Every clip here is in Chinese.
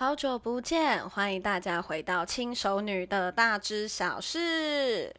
好久不见，欢迎大家回到轻熟女的大知小事。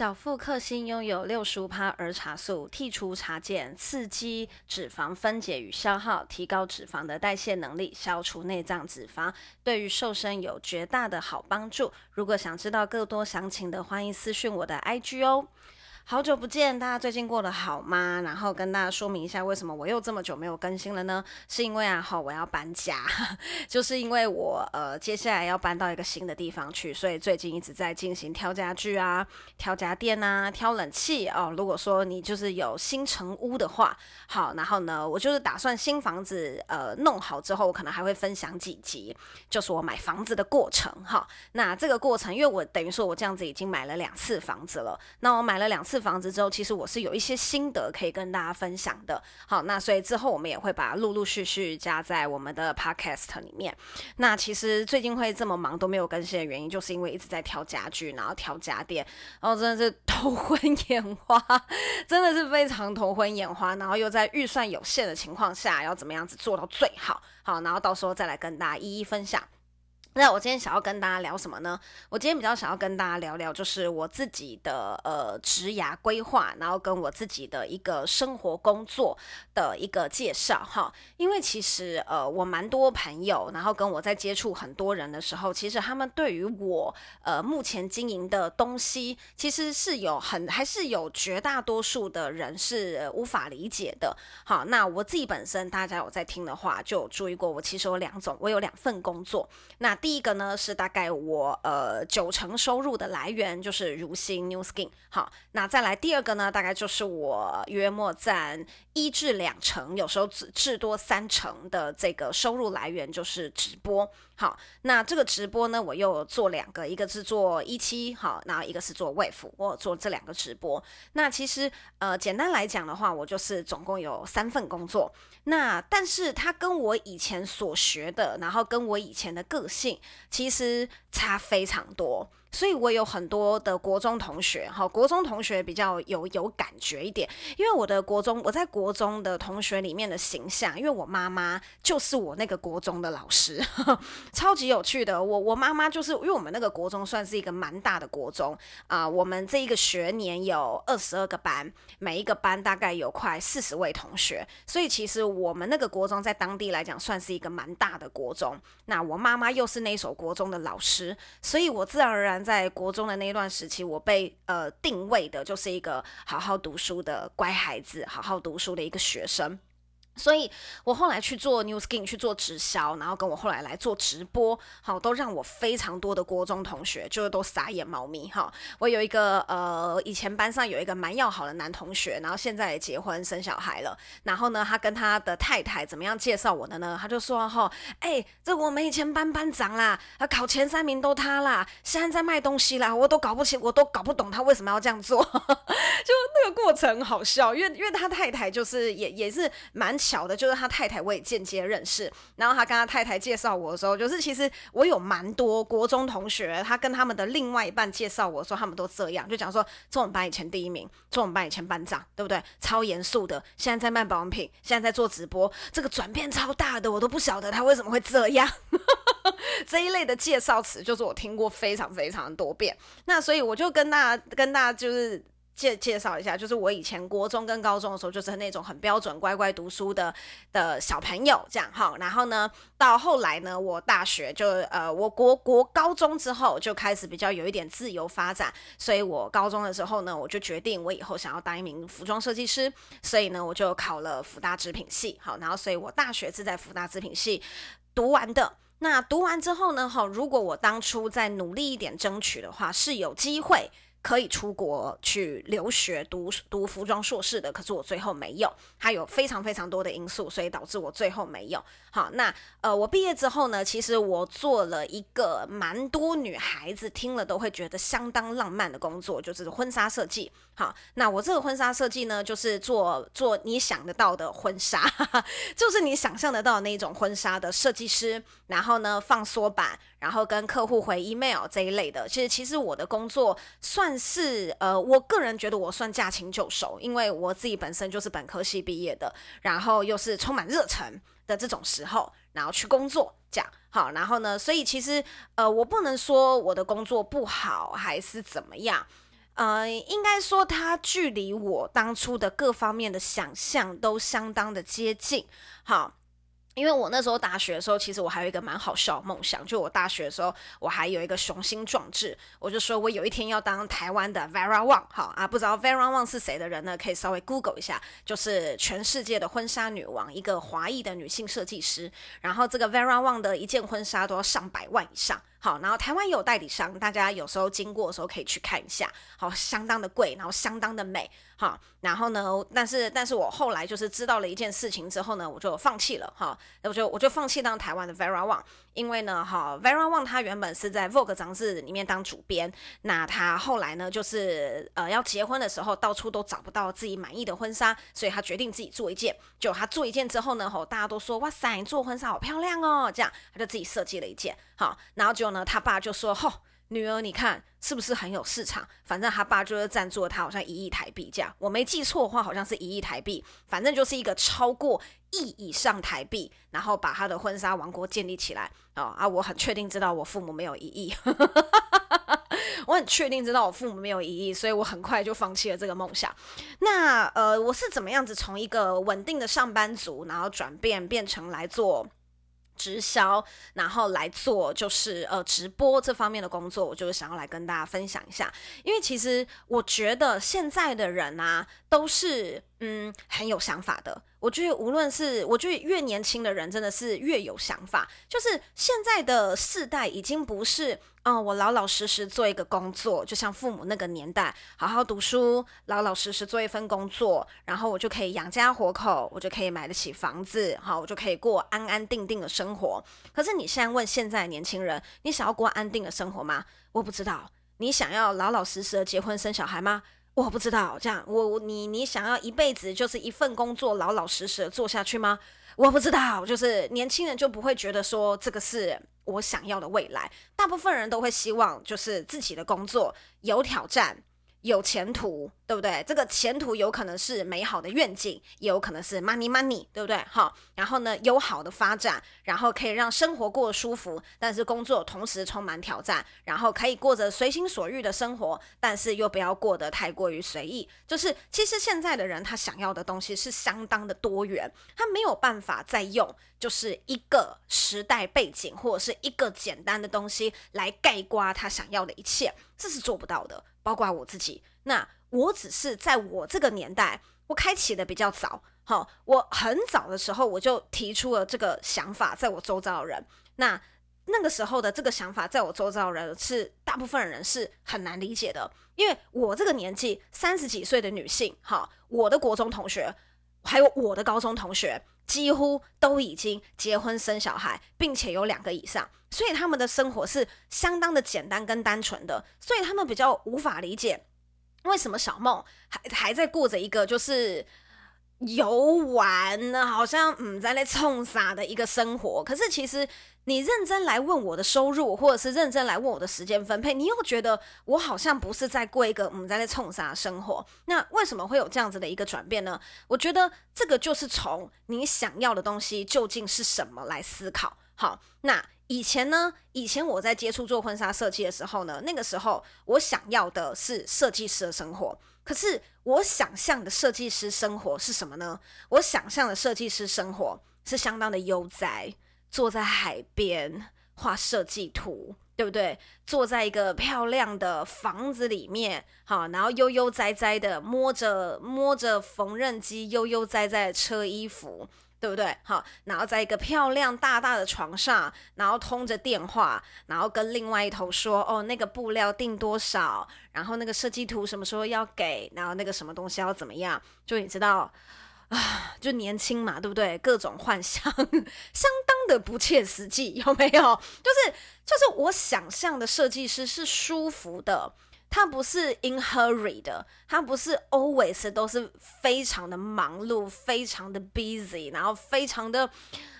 小腹克星拥有六十五趴儿茶素，剔除茶碱，刺激脂肪分解与消耗，提高脂肪的代谢能力，消除内脏脂肪，对于瘦身有绝大的好帮助。如果想知道更多详情的，欢迎私讯我的 IG 哦。好久不见，大家最近过得好吗？然后跟大家说明一下，为什么我又这么久没有更新了呢？是因为啊，好，我要搬家，就是因为我呃接下来要搬到一个新的地方去，所以最近一直在进行挑家具啊、挑家电啊、挑冷气哦。如果说你就是有新成屋的话，好，然后呢，我就是打算新房子呃弄好之后，我可能还会分享几集，就是我买房子的过程哈。那这个过程，因为我等于说我这样子已经买了两次房子了，那我买了两次。房子之后，其实我是有一些心得可以跟大家分享的。好，那所以之后我们也会把陆陆续续加在我们的 podcast 里面。那其实最近会这么忙都没有更新的原因，就是因为一直在挑家具，然后挑家电，然后真的是 头昏眼花，真的是非常头昏眼花。然后又在预算有限的情况下，要怎么样子做到最好？好，然后到时候再来跟大家一一分享。那我今天想要跟大家聊什么呢？我今天比较想要跟大家聊聊，就是我自己的呃职涯规划，然后跟我自己的一个生活工作的一个介绍哈。因为其实呃我蛮多朋友，然后跟我在接触很多人的时候，其实他们对于我呃目前经营的东西，其实是有很还是有绝大多数的人是无法理解的。好，那我自己本身大家有在听的话，就有注意过，我其实有两种，我有两份工作。那第一个呢是大概我呃九成收入的来源就是如新 New Skin，好，那再来第二个呢，大概就是我约莫占一至两成，有时候至至多三成的这个收入来源就是直播，好，那这个直播呢，我又做两个，一个是做一期，好，然后一个是做 Wave，我做这两个直播。那其实呃简单来讲的话，我就是总共有三份工作，那但是它跟我以前所学的，然后跟我以前的个性。其实差非常多。所以我有很多的国中同学，哈，国中同学比较有有感觉一点，因为我的国中，我在国中的同学里面的形象，因为我妈妈就是我那个国中的老师，呵 呵超级有趣的。我我妈妈就是因为我们那个国中算是一个蛮大的国中啊，我们这一个学年有二十二个班，每一个班大概有快四十位同学，所以其实我们那个国中在当地来讲算是一个蛮大的国中。那我妈妈又是那所国中的老师，所以我自然而然。在国中的那一段时期，我被呃定位的就是一个好好读书的乖孩子，好好读书的一个学生。所以我后来去做 New Skin，去做直销，然后跟我后来来做直播，好，都让我非常多的国中同学就是都傻眼猫咪哈。我有一个呃，以前班上有一个蛮要好的男同学，然后现在也结婚生小孩了。然后呢，他跟他的太太怎么样介绍我的呢？他就说哈，哎、这我们以前班班长啦，他考前三名都他啦，现在在卖东西啦，我都搞不清，我都搞不懂他为什么要这样做。就那个过程好笑，因为因为他太太就是也也是蛮。小的，就是他太太，我也间接认识。然后他跟他太太介绍我的时候，就是其实我有蛮多国中同学，他跟他们的另外一半介绍我说，他们都这样，就讲说，中我们班以前第一名，中我们班以前班长，对不对？超严肃的，现在在卖保养品，现在在做直播，这个转变超大的，我都不晓得他为什么会这样。这一类的介绍词，就是我听过非常非常多遍。那所以我就跟大家跟大家就是。介介绍一下，就是我以前国中跟高中的时候，就是那种很标准乖乖读书的的小朋友，这样哈。然后呢，到后来呢，我大学就呃，我国国高中之后就开始比较有一点自由发展，所以我高中的时候呢，我就决定我以后想要当一名服装设计师，所以呢，我就考了福大织品系，好，然后所以我大学是在福大织品系读完的。那读完之后呢，哈，如果我当初再努力一点争取的话，是有机会。可以出国去留学读读服装硕士的，可是我最后没有。它有非常非常多的因素，所以导致我最后没有。好，那呃，我毕业之后呢，其实我做了一个蛮多女孩子听了都会觉得相当浪漫的工作，就是婚纱设计。好，那我这个婚纱设计呢，就是做做你想得到的婚纱，就是你想象得到的那种婚纱的设计师，然后呢放缩版，然后跟客户回 email 这一类的。其实，其实我的工作算是呃，我个人觉得我算驾轻就熟，因为我自己本身就是本科系毕业的，然后又是充满热忱的这种时候，然后去工作这样。好，然后呢，所以其实呃，我不能说我的工作不好还是怎么样。呃，应该说，它距离我当初的各方面的想象都相当的接近。好。因为我那时候大学的时候，其实我还有一个蛮好笑的梦想，就我大学的时候，我还有一个雄心壮志，我就说我有一天要当台湾的 Vera Wang。好啊，不知道 Vera Wang 是谁的人呢？可以稍微 Google 一下，就是全世界的婚纱女王，一个华裔的女性设计师。然后这个 Vera Wang 的一件婚纱都要上百万以上。好，然后台湾有代理商，大家有时候经过的时候可以去看一下。好，相当的贵，然后相当的美。好，然后呢，但是但是我后来就是知道了一件事情之后呢，我就放弃了。哈，我就我就放弃当台湾的 Vera Wang，因为呢，哈，Vera Wang 他原本是在 Vogue 杂志里面当主编，那他后来呢，就是呃要结婚的时候，到处都找不到自己满意的婚纱，所以他决定自己做一件。就他做一件之后呢，吼，大家都说哇塞，你做婚纱好漂亮哦，这样他就自己设计了一件。好，然后就呢，他爸就说，吼。女儿，你看是不是很有市场？反正他爸就是赞助了他，好像一亿台币这样。我没记错的话，好像是一亿台币。反正就是一个超过亿以上台币，然后把他的婚纱王国建立起来。哦啊，我很确定知道我父母没有一亿，我很确定知道我父母没有一亿，所以我很快就放弃了这个梦想。那呃，我是怎么样子从一个稳定的上班族，然后转变变成来做直销，然后来做就是呃直播这方面的工作，我就是想要来跟大家分享一下，因为其实我觉得现在的人啊，都是嗯很有想法的。我觉得无论是我觉得越年轻的人真的是越有想法，就是现在的世代已经不是。嗯、我老老实实做一个工作，就像父母那个年代，好好读书，老老实实做一份工作，然后我就可以养家活口，我就可以买得起房子，好，我就可以过安安定定的生活。可是你现在问现在的年轻人，你想要过安定的生活吗？我不知道。你想要老老实实的结婚生小孩吗？我不知道。这样，我你你想要一辈子就是一份工作，老老实实的做下去吗？我不知道。就是年轻人就不会觉得说这个是。我想要的未来，大部分人都会希望就是自己的工作有挑战。有前途，对不对？这个前途有可能是美好的愿景，也有可能是 money money，对不对？好，然后呢，有好的发展，然后可以让生活过得舒服，但是工作同时充满挑战，然后可以过着随心所欲的生活，但是又不要过得太过于随意。就是其实现在的人他想要的东西是相当的多元，他没有办法再用就是一个时代背景或者是一个简单的东西来概括他想要的一切，这是做不到的。包括我自己，那我只是在我这个年代，我开启的比较早，好，我很早的时候我就提出了这个想法，在我周遭的人，那那个时候的这个想法，在我周遭的人是大部分人是很难理解的，因为我这个年纪三十几岁的女性，哈，我的国中同学，还有我的高中同学，几乎都已经结婚生小孩，并且有两个以上。所以他们的生活是相当的简单跟单纯的，所以他们比较无法理解为什么小梦还还在过着一个就是游玩呢，好像嗯在那冲啥的一个生活。可是其实你认真来问我的收入，或者是认真来问我的时间分配，你又觉得我好像不是在过一个嗯在那冲啥生活。那为什么会有这样子的一个转变呢？我觉得这个就是从你想要的东西究竟是什么来思考。好，那。以前呢，以前我在接触做婚纱设计的时候呢，那个时候我想要的是设计师的生活。可是我想象的设计师生活是什么呢？我想象的设计师生活是相当的悠哉，坐在海边画设计图。对不对？坐在一个漂亮的房子里面，好，然后悠悠哉哉的摸着摸着缝纫机，悠悠哉哉的车衣服，对不对？好，然后在一个漂亮大大的床上，然后通着电话，然后跟另外一头说，哦，那个布料定多少，然后那个设计图什么时候要给，然后那个什么东西要怎么样，就你知道。啊，就年轻嘛，对不对？各种幻想，相当的不切实际，有没有？就是就是，我想象的设计师是舒服的，他不是 in hurry 的，他不是 always 都是非常的忙碌，非常的 busy，然后非常的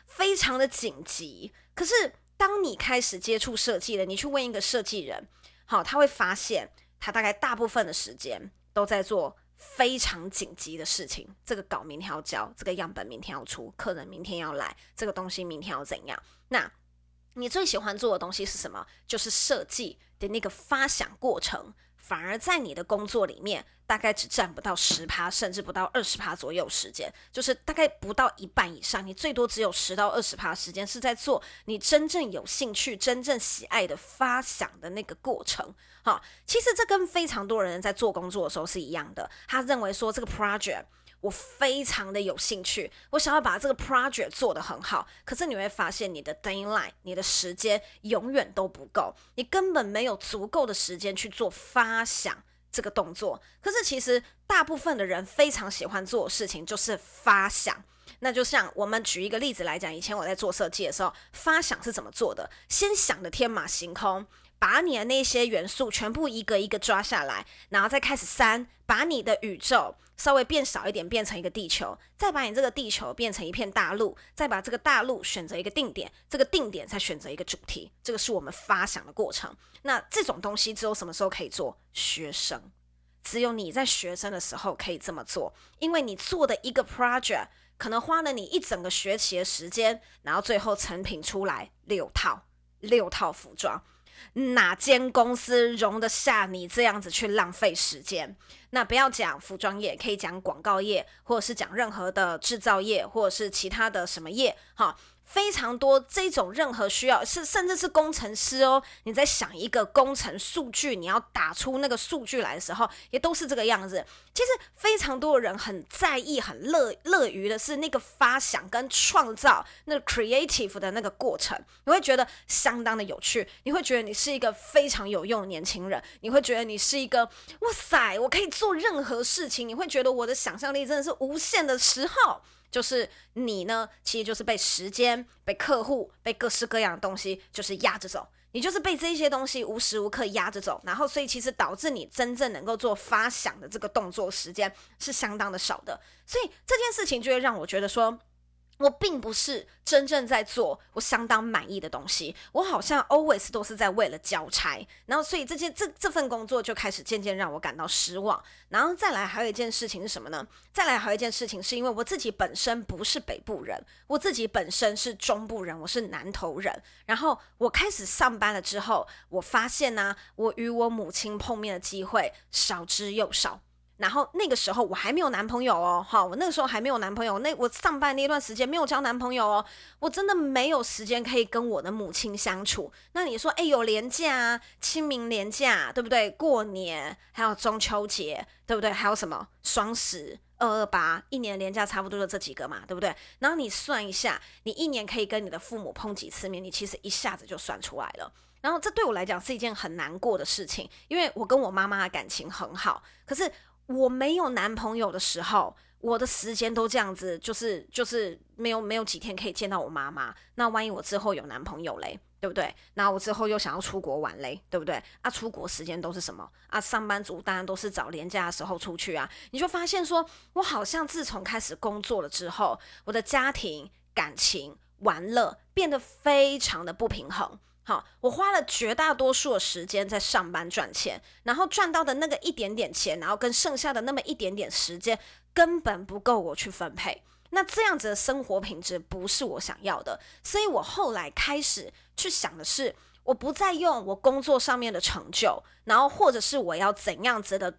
非常的紧急。可是当你开始接触设计了，你去问一个设计人，好，他会发现他大概大部分的时间都在做。非常紧急的事情，这个稿明天要交，这个样本明天要出，客人明天要来，这个东西明天要怎样？那你最喜欢做的东西是什么？就是设计的那个发想过程，反而在你的工作里面，大概只占不到十趴，甚至不到二十趴左右时间，就是大概不到一半以上，你最多只有十到二十趴时间是在做你真正有兴趣、真正喜爱的发想的那个过程。好，其实这跟非常多人在做工作的时候是一样的。他认为说这个 project 我非常的有兴趣，我想要把这个 project 做得很好。可是你会发现你的 deadline，你的时间永远都不够，你根本没有足够的时间去做发想这个动作。可是其实大部分的人非常喜欢做的事情就是发想。那就像我们举一个例子来讲，以前我在做设计的时候，发想是怎么做的？先想的天马行空。把你的那些元素全部一个一个抓下来，然后再开始删，把你的宇宙稍微变少一点，变成一个地球，再把你这个地球变成一片大陆，再把这个大陆选择一个定点，这个定点再选择一个主题，这个是我们发想的过程。那这种东西只有什么时候可以做？学生，只有你在学生的时候可以这么做，因为你做的一个 project 可能花了你一整个学期的时间，然后最后成品出来六套，六套服装。哪间公司容得下你这样子去浪费时间？那不要讲服装业，可以讲广告业，或者是讲任何的制造业，或者是其他的什么业，哈。非常多这种任何需要是甚至是工程师哦，你在想一个工程数据，你要打出那个数据来的时候，也都是这个样子。其实非常多的人很在意、很乐乐于的是那个发想跟创造那 creative 的那个过程，你会觉得相当的有趣，你会觉得你是一个非常有用的年轻人，你会觉得你是一个哇塞，我可以做任何事情，你会觉得我的想象力真的是无限的时候。就是你呢，其实就是被时间、被客户、被各式各样的东西，就是压着走。你就是被这些东西无时无刻压着走，然后所以其实导致你真正能够做发想的这个动作时间是相当的少的。所以这件事情就会让我觉得说。我并不是真正在做我相当满意的东西，我好像 always 都是在为了交差，然后所以这件这这份工作就开始渐渐让我感到失望。然后再来还有一件事情是什么呢？再来还有一件事情是因为我自己本身不是北部人，我自己本身是中部人，我是南投人。然后我开始上班了之后，我发现呢、我与我母亲碰面的机会少之又少。然后那个时候我还没有男朋友哦，好，我那个时候还没有男朋友，那我上班那段时间没有交男朋友哦，我真的没有时间可以跟我的母亲相处。那你说，哎，有年假啊，清明年假，对不对？过年还有中秋节，对不对？还有什么双十、二二八，一年年假差不多就这几个嘛，对不对？然后你算一下，你一年可以跟你的父母碰几次面，你其实一下子就算出来了。然后这对我来讲是一件很难过的事情，因为我跟我妈妈的感情很好，可是。我没有男朋友的时候，我的时间都这样子，就是就是没有没有几天可以见到我妈妈。那万一我之后有男朋友嘞，对不对？那我之后又想要出国玩嘞，对不对？啊，出国时间都是什么？啊，上班族当然都是找连假的时候出去啊。你就发现说，我好像自从开始工作了之后，我的家庭、感情、玩乐变得非常的不平衡。好，我花了绝大多数的时间在上班赚钱，然后赚到的那个一点点钱，然后跟剩下的那么一点点时间，根本不够我去分配。那这样子的生活品质不是我想要的，所以我后来开始去想的是，我不再用我工作上面的成就，然后或者是我要怎样子的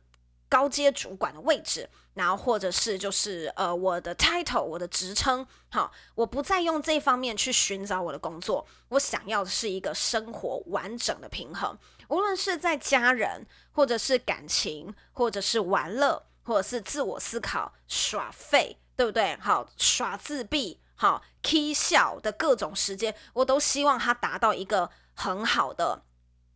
高阶主管的位置，然后或者是就是呃我的 title 我的职称，好，我不再用这方面去寻找我的工作，我想要的是一个生活完整的平衡，无论是在家人，或者是感情，或者是玩乐，或者是自我思考、耍废，对不对？好，耍自闭，好，k 笑的各种时间，我都希望它达到一个很好的。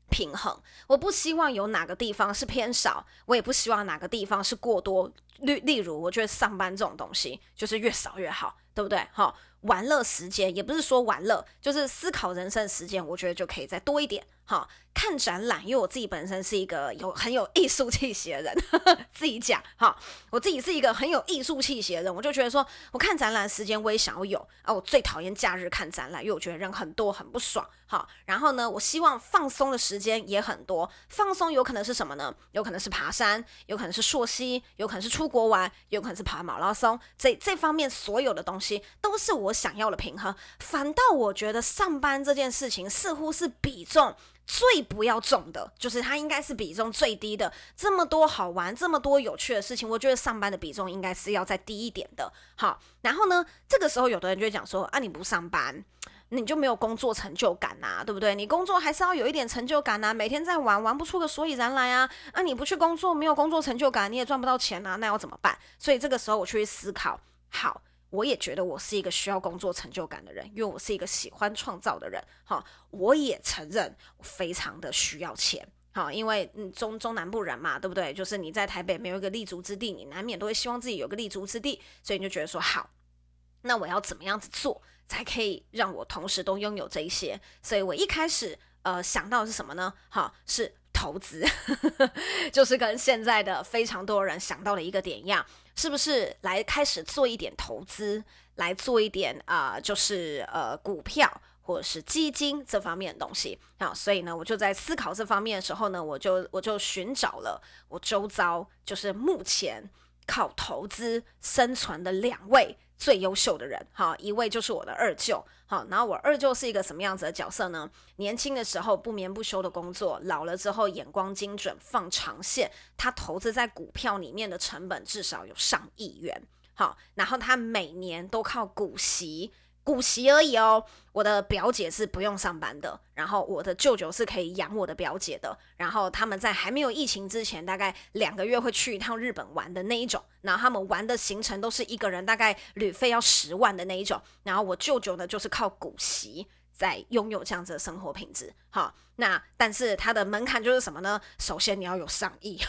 平衡，我不希望有哪个地方是偏少，我也不希望哪个地方是过多。例例如，我觉得上班这种东西就是越少越好，对不对？好，玩乐时间也不是说玩乐，就是思考人生时间，我觉得就可以再多一点。好，看展览，因为我自己本身是一个有很有艺术气息的人，呵呵，自己讲哈，我自己是一个很有艺术气息的人，我就觉得说，我看展览时间我也想要有啊，我最讨厌假日看展览，因为我觉得人很多很不爽。好，然后呢，我希望放松的时间也很多，放松有可能是什么呢？有可能是爬山，有可能是溯溪，有可能是出国玩，有可能是跑马拉松，这这方面所有的东西都是我想要的平衡。反倒我觉得上班这件事情似乎是比重。最不要重的，就是它应该是比重最低的。这么多好玩，这么多有趣的事情，我觉得上班的比重应该是要再低一点的。好，然后呢，这个时候有的人就会讲说啊，你不上班，你就没有工作成就感呐，对不对？你工作还是要有一点成就感呐，每天在玩，玩不出个所以然来啊。啊，你不去工作，没有工作成就感，你也赚不到钱呐，那要怎么办？所以这个时候我去思考，好。我也觉得我是一个需要工作成就感的人，因为我是一个喜欢创造的人。哈，我也承认我非常的需要钱。哈，因为嗯中中南部人嘛，对不对？就是你在台北没有一个立足之地，你难免都会希望自己有个立足之地，所以你就觉得说好，那我要怎么样子做才可以让我同时都拥有这一些？所以我一开始呃想到的是什么呢？哈，是投资，就是跟现在的非常多人想到的一个点一样。是不是来开始做一点投资，来做一点啊、就是呃股票或者是基金这方面的东西好？所以呢，我就在思考这方面的时候呢，我就我就寻找了我周遭就是目前靠投资生存的两位。最优秀的人，哈，一位就是我的二舅，好，然后我二舅是一个什么样子的角色呢？年轻的时候不眠不休的工作，老了之后眼光精准，放长线，他投资在股票里面的成本至少有上亿元，好，然后他每年都靠股息。股息而已哦，我的表姐是不用上班的，然后我的舅舅是可以养我的表姐的，然后他们在还没有疫情之前，大概两个月会去一趟日本玩的那一种，然后他们玩的行程都是一个人大概旅费要十万的那一种，然后我舅舅呢就是靠股息在拥有这样子的生活品质，好，那但是他的门槛就是什么呢？首先你要有上亿，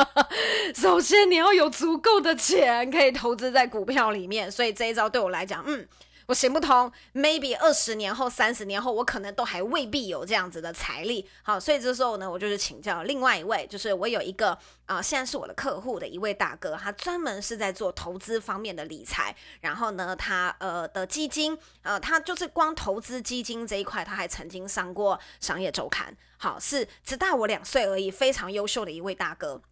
首先你要有足够的钱可以投资在股票里面，所以这一招对我来讲，嗯。我行不通，maybe 二十年后、三十年后，我可能都还未必有这样子的财力。好，所以这时候呢，我就是请教另外一位，就是我有一个啊、现在是我的客户的一位大哥，他专门是在做投资方面的理财。然后呢，他呃的基金，呃，他就是光投资基金这一块，他还曾经上过商业周刊。好，是只大我两岁而已，非常优秀的一位大哥。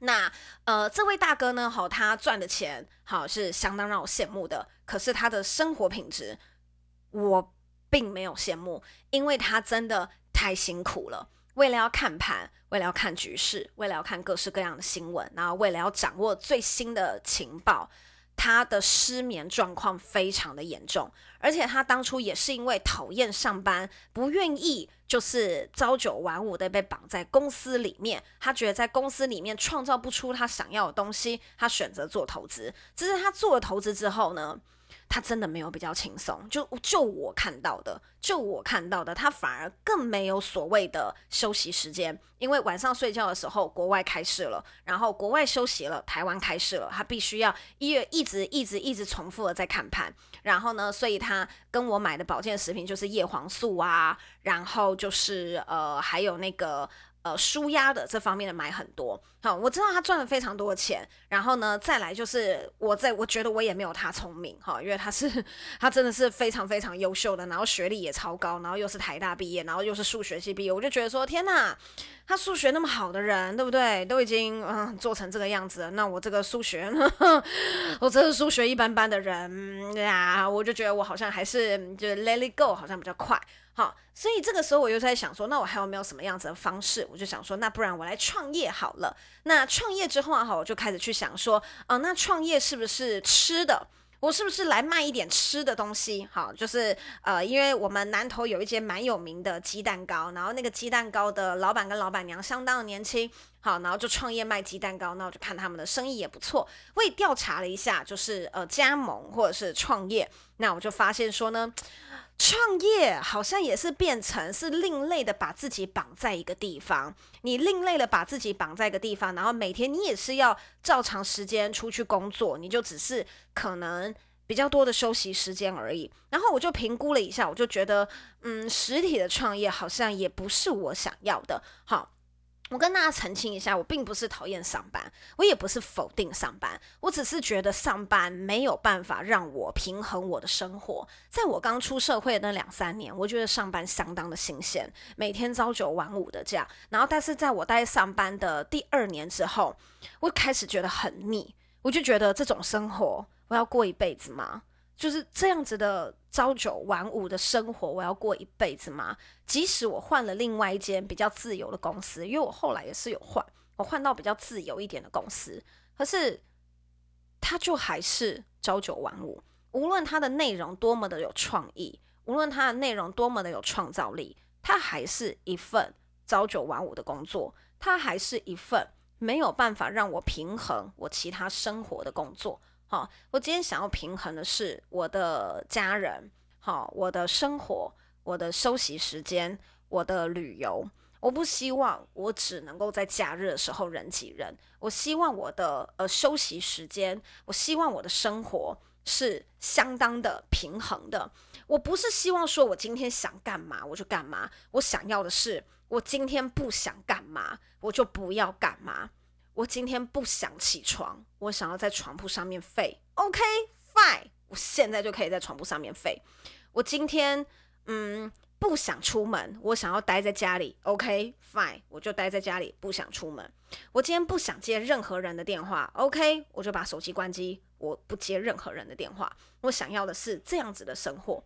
那呃，这位大哥呢，好，他赚的钱好是相当让我羡慕的。可是他的生活品质，我并没有羡慕，因为他真的太辛苦了。为了要看盘，为了要看局势，为了要看各式各样的新闻，然后为了要掌握最新的情报。他的失眠状况非常的严重，而且他当初也是因为讨厌上班，不愿意就是朝九晚五的被绑在公司里面。他觉得在公司里面创造不出他想要的东西，他选择做投资。只是他做了投资之后呢，他真的没有比较轻松，就就我看到的，就我看到的，他反而更没有所谓的休息时间，因为晚上睡觉的时候国外开市了，然后国外休息了，台湾开市了，他必须要一月一直一直一直重复的在看盘，然后呢，所以他跟我买的保健食品就是叶黄素啊，然后就是呃还有那个。呃，舒压的这方面的买很多，好，我知道他赚了非常多的钱，然后呢，再来就是我在我觉得我也没有他聪明哈，因为他是他真的是非常非常优秀的，然后学历也超高，然后又是台大毕业，然后又是数学系毕业，我就觉得说天哪，他数学那么好的人，对不对？都已经嗯做成这个样子了，那我这个数学，我这个数学一般般的人呀，我就觉得我好像还是就 let it go，好像比较快。好，所以这个时候我又在想说，那我还有没有什么样子的方式？我就想说，那不然我来创业好了。那创业之后啊，哈，我就开始去想说，啊、呃，那创业是不是吃的？我是不是来卖一点吃的东西？好，就是呃，因为我们南投有一间蛮有名的鸡蛋糕，然后那个鸡蛋糕的老板跟老板娘相当的年轻，好，然后就创业卖鸡蛋糕，那我就看他们的生意也不错。我也调查了一下，就是呃加盟或者是创业，那我就发现说呢。创业好像也是变成是另类的，把自己绑在一个地方。你另类的把自己绑在一个地方，然后每天你也是要照常时间出去工作，你就只是可能比较多的休息时间而已。然后我就评估了一下，我就觉得，嗯，实体的创业好像也不是我想要的。好。我跟大家澄清一下，我并不是讨厌上班，我也不是否定上班，我只是觉得上班没有办法让我平衡我的生活。在我刚出社会那两三年，我觉得上班相当的新鲜，每天朝九晚五的这样。然后，但是在我待上班的第二年之后，我开始觉得很腻，我就觉得这种生活我要过一辈子吗？就是这样子的朝九晚五的生活，我要过一辈子吗？即使我换了另外一间比较自由的公司，因为我后来也是有换，我换到比较自由一点的公司，可是它就还是朝九晚五。无论它的内容多么的有创意，无论它的内容多么的有创造力，它还是一份朝九晚五的工作，它还是一份没有办法让我平衡我其他生活的工作。好，我今天想要平衡的是我的家人，好，我的生活，我的休息时间，我的旅游。我不希望我只能够在假日的时候人挤人。我希望我的呃休息时间，我希望我的生活是相当的平衡的。我不是希望说我今天想干嘛我就干嘛，我想要的是我今天不想干嘛我就不要干嘛。我今天不想起床，我想要在床铺上面废。OK，fine，我现在就可以在床铺上面废。我今天嗯不想出门，我想要待在家里。OK，fine，我就待在家里，不想出门。我今天不想接任何人的电话。OK，我就把手机关机，我不接任何人的电话。我想要的是这样子的生活。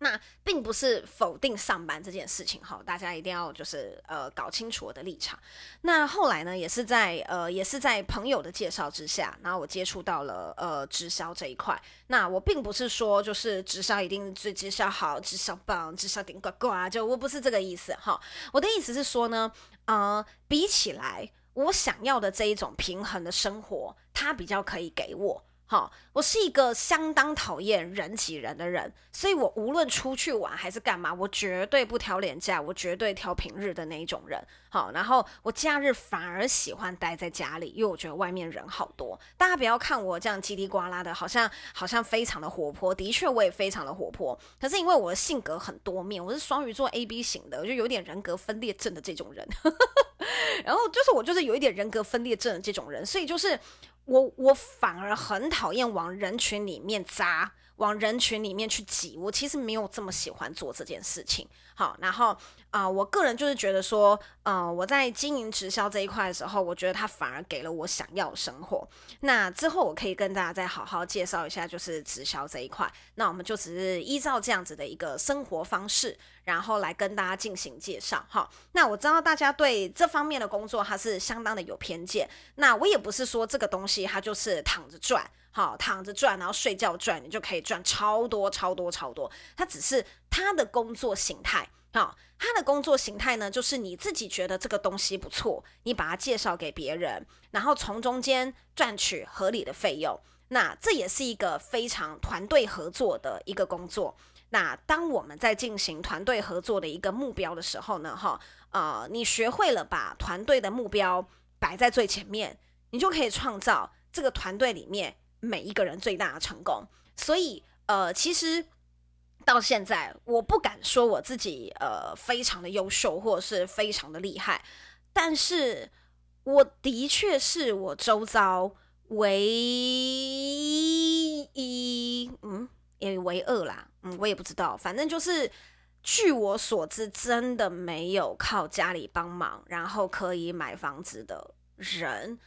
那并不是否定上班这件事情哈，大家一定要就是呃搞清楚我的立场。那后来呢，也是在呃也是在朋友的介绍之下，然后我接触到了呃直销这一块。那我并不是说就是直销一定最直销好，直销棒，直销顶呱呱，就我不是这个意思哈。我的意思是说呢，呃，比起来我想要的这一种平衡的生活，它比较可以给我。好，我是一个相当讨厌人挤人的人，所以我无论出去玩还是干嘛，我绝对不挑廉价，我绝对挑平日的那一种人。好，然后我假日反而喜欢待在家里，因为我觉得外面人好多。大家不要看我这样叽里呱啦的，好像好像非常的活泼，的确我也非常的活泼。可是因为我的性格很多面，我是双鱼座 AB 型的，我就有点人格分裂症的这种人。然后就是我就是有一点人格分裂症的这种人，所以就是。我我反而很讨厌往人群里面扎，往人群里面去挤。我其实没有这么喜欢做这件事情。好，然后啊、我个人就是觉得说，呃，我在经营直销这一块的时候，我觉得它反而给了我想要的生活。那之后我可以跟大家再好好介绍一下，就是直销这一块。那我们就只是依照这样子的一个生活方式，然后来跟大家进行介绍。哈，那我知道大家对这方面的工作它是相当的有偏见。那我也不是说这个东西它就是躺着赚，好，躺着赚，然后睡觉赚，你就可以赚超多超多超多。它只是它的工作形态。好，他的工作形态呢，就是你自己觉得这个东西不错，你把它介绍给别人，然后从中间赚取合理的费用。那这也是一个非常团队合作的一个工作。那当我们在进行团队合作的一个目标的时候呢，哈，呃，你学会了把团队的目标摆在最前面，你就可以创造这个团队里面每一个人最大的成功。所以，呃，其实。到现在，我不敢说我自己呃非常的优秀，或者是非常的厉害，但是我的确是我周遭唯一，嗯，也唯二啦，嗯，我也不知道，反正就是据我所知，真的没有靠家里帮忙，然后可以买房子的人，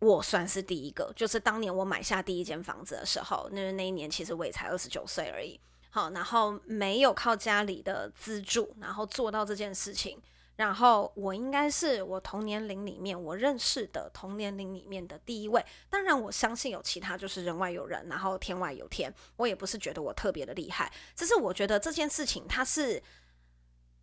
我算是第一个。就是当年我买下第一间房子的时候，那那一年其实我也才二十九岁而已。好，然后没有靠家里的资助，然后做到这件事情。然后我应该是我同年龄里面我认识的同年龄里面的第一位。当然，我相信有其他，就是人外有人，然后天外有天。我也不是觉得我特别的厉害，只是我觉得这件事情它是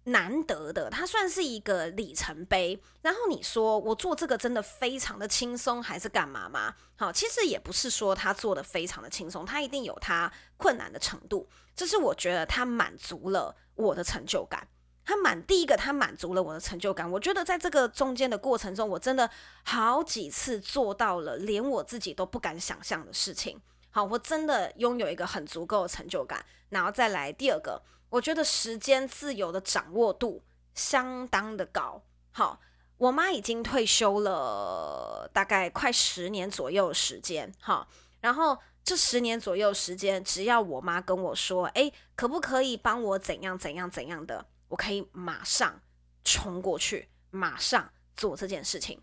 难得的，它算是一个里程碑。然后你说我做这个真的非常的轻松，还是干嘛吗？好，其实也不是说他做的非常的轻松，他一定有他困难的程度。这是我觉得他满足了我的成就感。他满第一个，他满足了我的成就感。我觉得在这个中间的过程中，我真的好几次做到了连我自己都不敢想象的事情。好，我真的拥有一个很足够的成就感。然后再来第二个，我觉得时间自由的掌握度相当的高。好，我妈已经退休了，大概快十年左右时间。好，然后这十年左右时间，只要我妈跟我说，诶，可不可以帮我怎样怎样怎样的？我可以马上冲过去，马上做这件事情。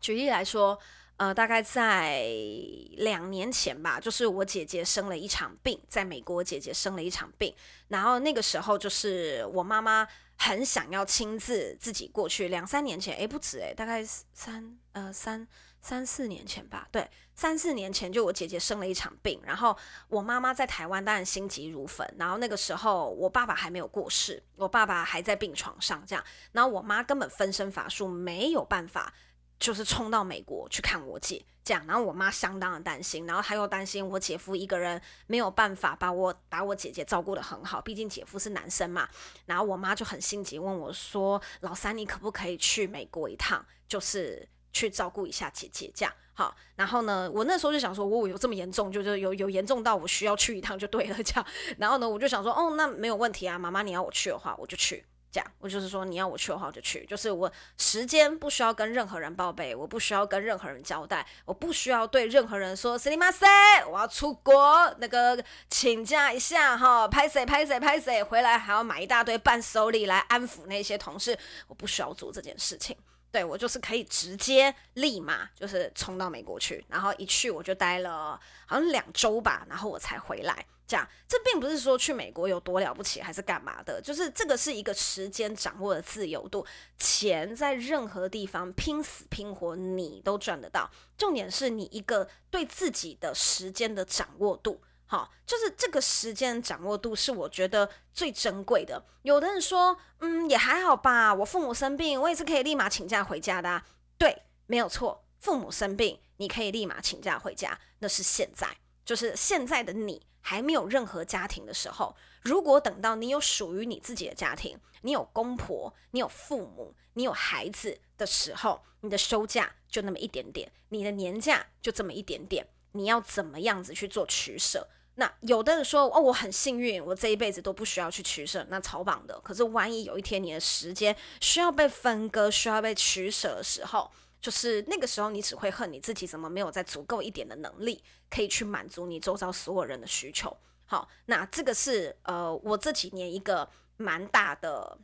举例来说，呃，大概在两年前吧，就是我姐姐生了一场病，在美国，姐姐生了一场病，然后那个时候就是我妈妈很想要亲自自己过去。两三年前，诶，不止诶，大概三呃三。三四年前吧，对，三四年前就我姐姐生了一场病，然后我妈妈在台湾当然心急如焚，然后那个时候我爸爸还没有过世，我爸爸还在病床上这样，然后我妈根本分身乏术，没有办法，就是冲到美国去看我姐这样，然后我妈相当的担心，然后她又担心我姐夫一个人没有办法把我把我姐姐照顾的很好，毕竟姐夫是男生嘛，然后我妈就很心急问我说：“老三，你可不可以去美国一趟？”就是。去照顾一下姐姐，这样好。然后呢，我那时候就想说，我有这么严重，就是有有严重到我需要去一趟就对了，这样。然后呢，我就想说，哦，那没有问题啊，妈妈，你要我去的话，我就去。这样，我就是说，你要我去的话，我就去。就是我时间不需要跟任何人报备，我不需要跟任何人交代，我不需要对任何人说，すみません，我要出国，那个请假一下哈，拍谢拍谢拍谢，回来还要买一大堆伴手礼来安抚那些同事，我不需要做这件事情。 对，我就是可以直接立马就是冲到美国去，然后一去我就待了好像两周吧，然后我才回来。这样，这并不是说去美国有多了不起，还是干嘛的，就是这个是一个时间掌握的自由度，钱在任何地方拼死拼活你都赚得到，重点是你一个对自己的时间的掌握度。好，就是这个时间掌握度是我觉得最珍贵的。有的人说，嗯，也还好吧。我父母生病，我也是可以立马请假回家的啊。对，没有错。父母生病，你可以立马请假回家，那是现在。就是现在的你还没有任何家庭的时候，如果等到你有属于你自己的家庭，你有公婆，你有父母，你有孩子的时候，你的休假就那么一点点，你的年假就这么一点点，你要怎么样子去做取舍？那有的人说哦，我很幸运，我这一辈子都不需要去取舍，那超棒的。可是万一有一天你的时间需要被分割，需要被取舍的时候，就是那个时候你只会恨你自己怎么没有再足够一点的能力，可以去满足你周遭所有人的需求。好，那这个是呃我这几年一个蛮大的。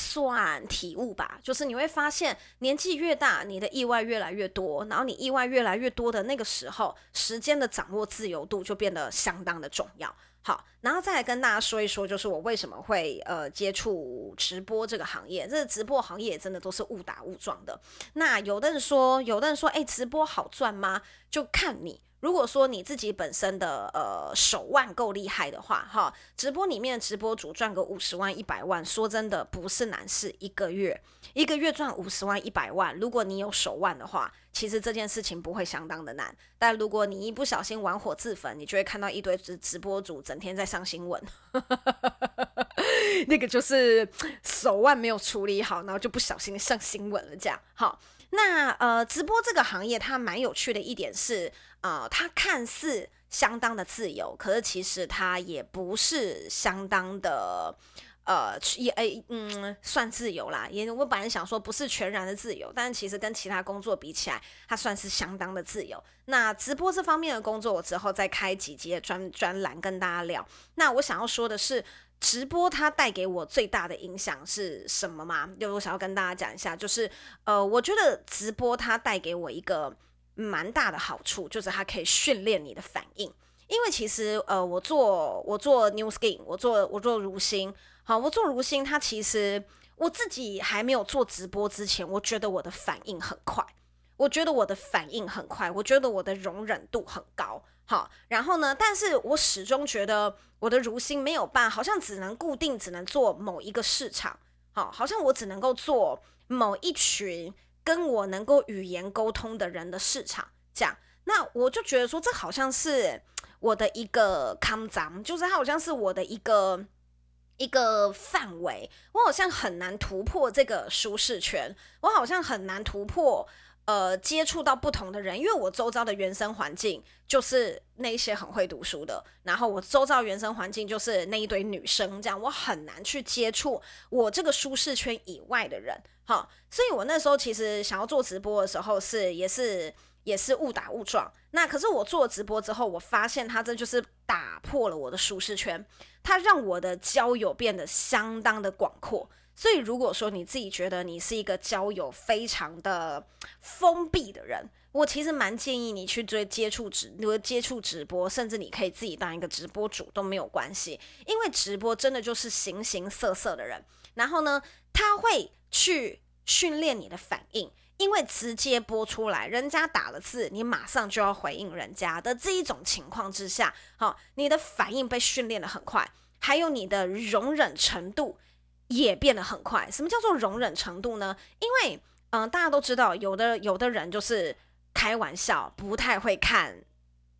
算体悟吧，就是你会发现年纪越大，你的意外越来越多，然后你意外越来越多的那个时候，时间的掌握自由度就变得相当的重要。好，然后再来跟大家说一说，就是我为什么会呃接触直播这个行业，这个直播行业真的都是误打误撞的。那有的人说，有的人说，哎，直播好赚吗？就看你。如果说你自己本身的呃手腕够厉害的话，哈，直播里面的直播主赚个五十万、一百万，说真的不是难事。一个月一个月赚五十万、一百万，如果你有手腕的话，其实这件事情不会相当的难。但如果你一不小心玩火自焚，你就会看到一堆直直播主整天在上新闻，那个就是手腕没有处理好，然后就不小心上新闻了。这样好。那呃，直播这个行业它蛮有趣的一点是，呃，它看似相当的自由，可是其实它也不是相当的，呃，也诶嗯，算自由啦。也我本来想说不是全然的自由，但是其实跟其他工作比起来，它算是相当的自由。那直播这方面的工作，我之后再开几集专专栏跟大家聊。那我想要说的是。直播它带给我最大的影响是什么吗？就我想要跟大家讲一下，就是呃，我觉得直播它带给我一个蛮大的好处，就是它可以训练你的反应。因为其实呃，我做我做 New Skin，我做我做如新，好，我做如新，它其实我自己还没有做直播之前，我觉得我的反应很快，我觉得我的反应很快，我觉得我的容忍度很高，好，然后呢，但是我始终觉得我的如心没有办，好像只能固定只能做某一个市场，好，好像我只能够做某一群跟我能够语言沟通的人的市场，这样，那我就觉得说这好像是。我的一个康张，就是它好像是我的一个一个范围，我好像很难突破这个舒适圈，我好像很难突破呃接触到不同的人，因为我周遭的原生环境就是那一些很会读书的，然后我周遭原生环境就是那一堆女生，这样我很难去接触我这个舒适圈以外的人，哈，所以我那时候其实想要做直播的时候是也是。也是误打误撞。那可是我做直播之后，我发现它这就是打破了我的舒适圈，它让我的交友变得相当的广阔。所以如果说你自己觉得你是一个交友非常的封闭的人，我其实蛮建议你去追接触直，接触直播，甚至你可以自己当一个直播主都没有关系，因为直播真的就是形形色色的人，然后呢，他会去训练你的反应。因为直接播出来，人家打了字，你马上就要回应人家的这一种情况之下，好，你的反应被训练得很快，还有你的容忍程度也变得很快。什么叫做容忍程度呢？因为，嗯、大家都知道，有的有的人就是开玩笑，不太会看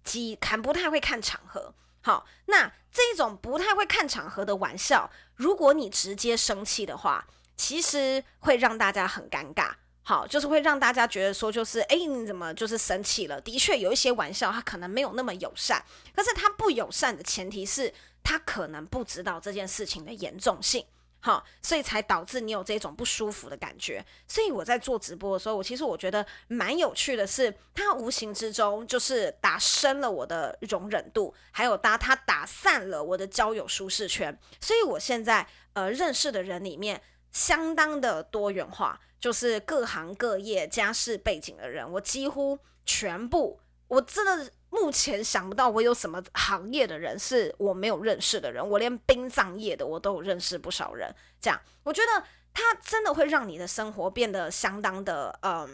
机，看不太会看场合。好，那这种不太会看场合的玩笑，如果你直接生气的话，其实会让大家很尴尬。好，就是会让大家觉得说，就是哎，你怎么就是生气了？的确有一些玩笑，他可能没有那么友善，可是他不友善的前提是他可能不知道这件事情的严重性，好，所以才导致你有这种不舒服的感觉。所以我在做直播的时候，我其实我觉得蛮有趣的是，它无形之中就是打深了我的容忍度，还有搭它打散了我的交友舒适圈。所以我现在呃认识的人里面相当的多元化。就是各行各业、家世背景的人，我几乎全部，我真的目前想不到我有什么行业的人是我没有认识的人。我连殡葬业的我都有认识不少人。这样，我觉得它真的会让你的生活变得相当的，嗯，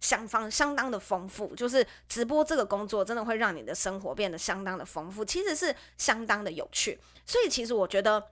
相当相当的丰富。就是直播这个工作真的会让你的生活变得相当的丰富，其实是相当的有趣。所以，其实我觉得。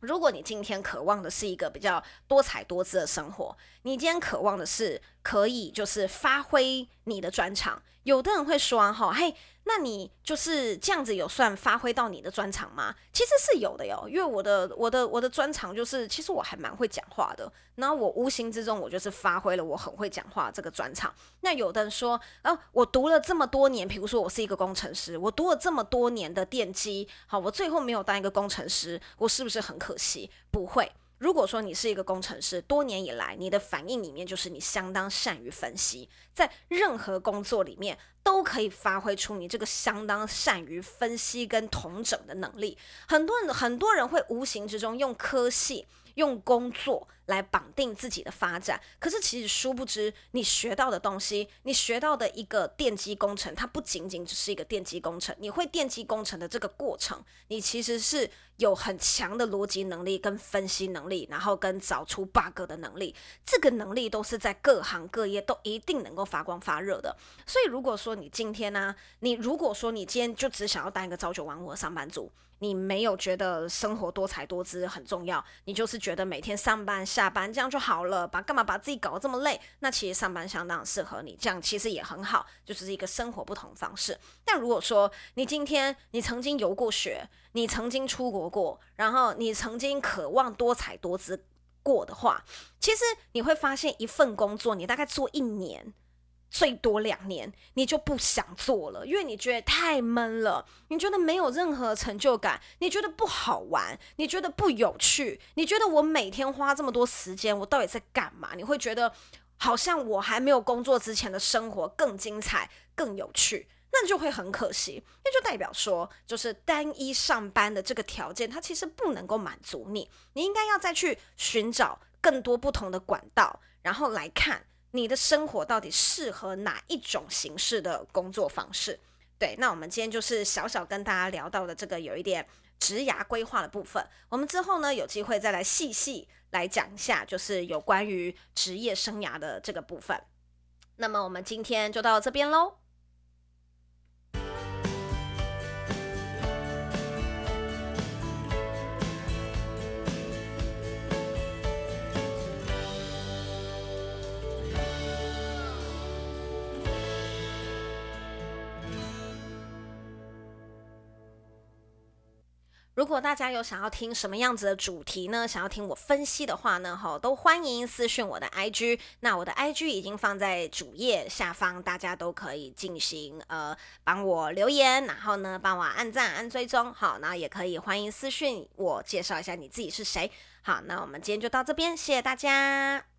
如果你今天渴望的是一个比较多彩多姿的生活，你今天渴望的是可以就是发挥你的专长。有的人会说哈，嘿。那你就是这样子有算发挥到你的专长吗？其实是有的哟，因为我的我的我的专长就是，其实我还蛮会讲话的。然后我无形之中我就是发挥了我很会讲话这个专长。那有的人说，啊，我读了这么多年，比如说我是一个工程师，我读了这么多年的电机，好，我最后没有当一个工程师，我是不是很可惜？不会。如果说你是一个工程师，多年以来你的反应里面就是你相当善于分析，在任何工作里面都可以发挥出你这个相当善于分析跟统整的能力。很多人很多人会无形之中用科系。用工作来绑定自己的发展，可是其实殊不知，你学到的东西，你学到的一个电机工程，它不仅仅只是一个电机工程。你会电机工程的这个过程，你其实是有很强的逻辑能力跟分析能力，然后跟找出 bug 的能力。这个能力都是在各行各业都一定能够发光发热的。所以，如果说你今天呢、你如果说你今天就只想要当一个朝九晚五的上班族。你没有觉得生活多才多姿很重要，你就是觉得每天上班下班这样就好了，把干嘛把自己搞得这么累？那其实上班相当适合你，这样其实也很好，就是一个生活不同方式。但如果说你今天你曾经游过学，你曾经出国过，然后你曾经渴望多彩多姿过的话，其实你会发现一份工作你大概做一年。最多两年，你就不想做了，因为你觉得太闷了，你觉得没有任何成就感，你觉得不好玩，你觉得不有趣，你觉得我每天花这么多时间，我到底在干嘛？你会觉得好像我还没有工作之前的生活更精彩、更有趣。那就会很可惜，那就代表说，就是单一上班的这个条件，它其实不能够满足你。你应该要再去寻找更多不同的管道，然后来看你的生活到底适合哪一种形式的工作方式。对，那我们今天就是小小跟大家聊到的这个有一点职涯规划的部分。我们之后呢，有机会再来细细来讲一下，就是有关于职业生涯的这个部分。那么我们今天就到这边喽。如果大家有想要听什么样子的主题呢？想要听我分析的话呢，哈，都欢迎私讯我的 IG。那我的 IG 已经放在主页下方，大家都可以进行呃帮我留言，然后呢帮我按赞、按追踪，好，然后也可以欢迎私讯我介绍一下你自己是谁。好，那我们今天就到这边，谢谢大家。